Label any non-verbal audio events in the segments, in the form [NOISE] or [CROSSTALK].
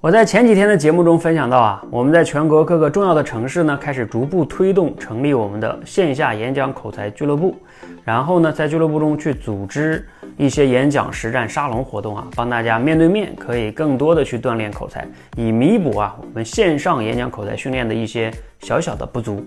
我在前几天的节目中分享到啊，我们在全国各个重要的城市呢，开始逐步推动成立我们的线下演讲口才俱乐部，然后呢，在俱乐部中去组织一些演讲实战沙龙活动啊，帮大家面对面可以更多的去锻炼口才，以弥补啊我们线上演讲口才训练的一些小小的不足。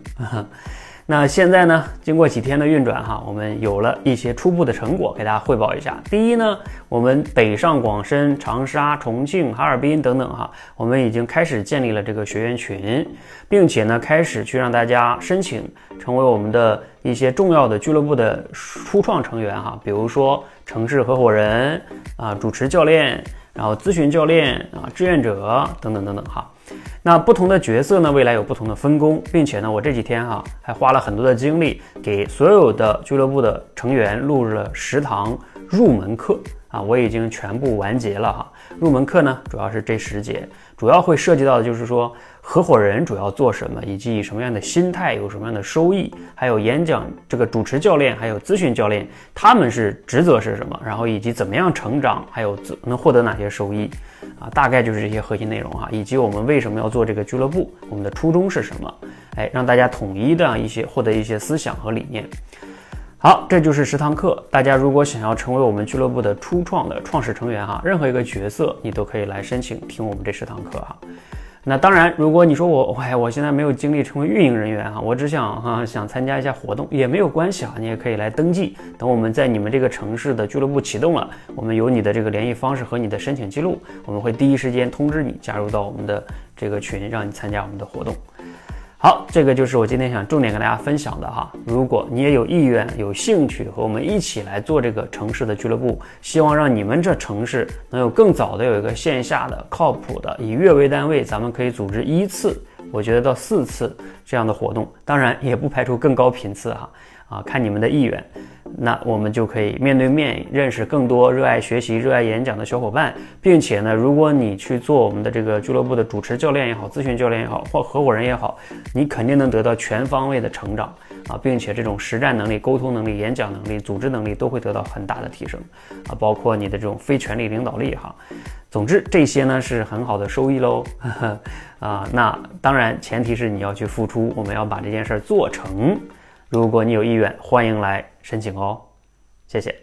那现在呢？经过几天的运转哈，我们有了一些初步的成果，给大家汇报一下。第一呢，我们北上广深、长沙、重庆、哈尔滨等等哈，我们已经开始建立了这个学员群，并且呢，开始去让大家申请成为我们的一些重要的俱乐部的初创成员哈，比如说城市合伙人啊、主持教练，然后咨询教练啊、志愿者等等等等哈。那不同的角色呢，未来有不同的分工，并且呢，我这几天哈还花了很多的精力，给所有的俱乐部的成员录入了十堂入门课。啊，我已经全部完结了哈。入门课呢，主要是这十节，主要会涉及到的就是说，合伙人主要做什么，以及以什么样的心态有什么样的收益，还有演讲这个主持教练，还有咨询教练，他们是职责是什么，然后以及怎么样成长，还有能获得哪些收益。啊，大概就是这些核心内容哈，以及我们为什么要做这个俱乐部，我们的初衷是什么？哎，让大家统一的一些获得一些思想和理念。好，这就是十堂课。大家如果想要成为我们俱乐部的初创的创始成员哈，任何一个角色你都可以来申请听我们这十堂课哈。那当然，如果你说我，哎，我现在没有精力成为运营人员哈，我只想哈想参加一下活动也没有关系啊，你也可以来登记。等我们在你们这个城市的俱乐部启动了，我们有你的这个联系方式和你的申请记录，我们会第一时间通知你加入到我们的这个群，让你参加我们的活动。好，这个就是我今天想重点跟大家分享的哈。如果你也有意愿、有兴趣和我们一起来做这个城市的俱乐部，希望让你们这城市能有更早的有一个线下的靠谱的，以月为单位，咱们可以组织一次，我觉得到四次这样的活动，当然也不排除更高频次哈。啊，看你们的意愿，那我们就可以面对面认识更多热爱学习、热爱演讲的小伙伴，并且呢，如果你去做我们的这个俱乐部的主持教练也好、咨询教练也好或合伙人也好，你肯定能得到全方位的成长啊，并且这种实战能力、沟通能力、演讲能力、组织能力都会得到很大的提升啊，包括你的这种非权力领导力哈。总之，这些呢是很好的收益喽 [LAUGHS] 啊。那当然，前提是你要去付出，我们要把这件事儿做成。如果你有意愿，欢迎来申请哦，谢谢。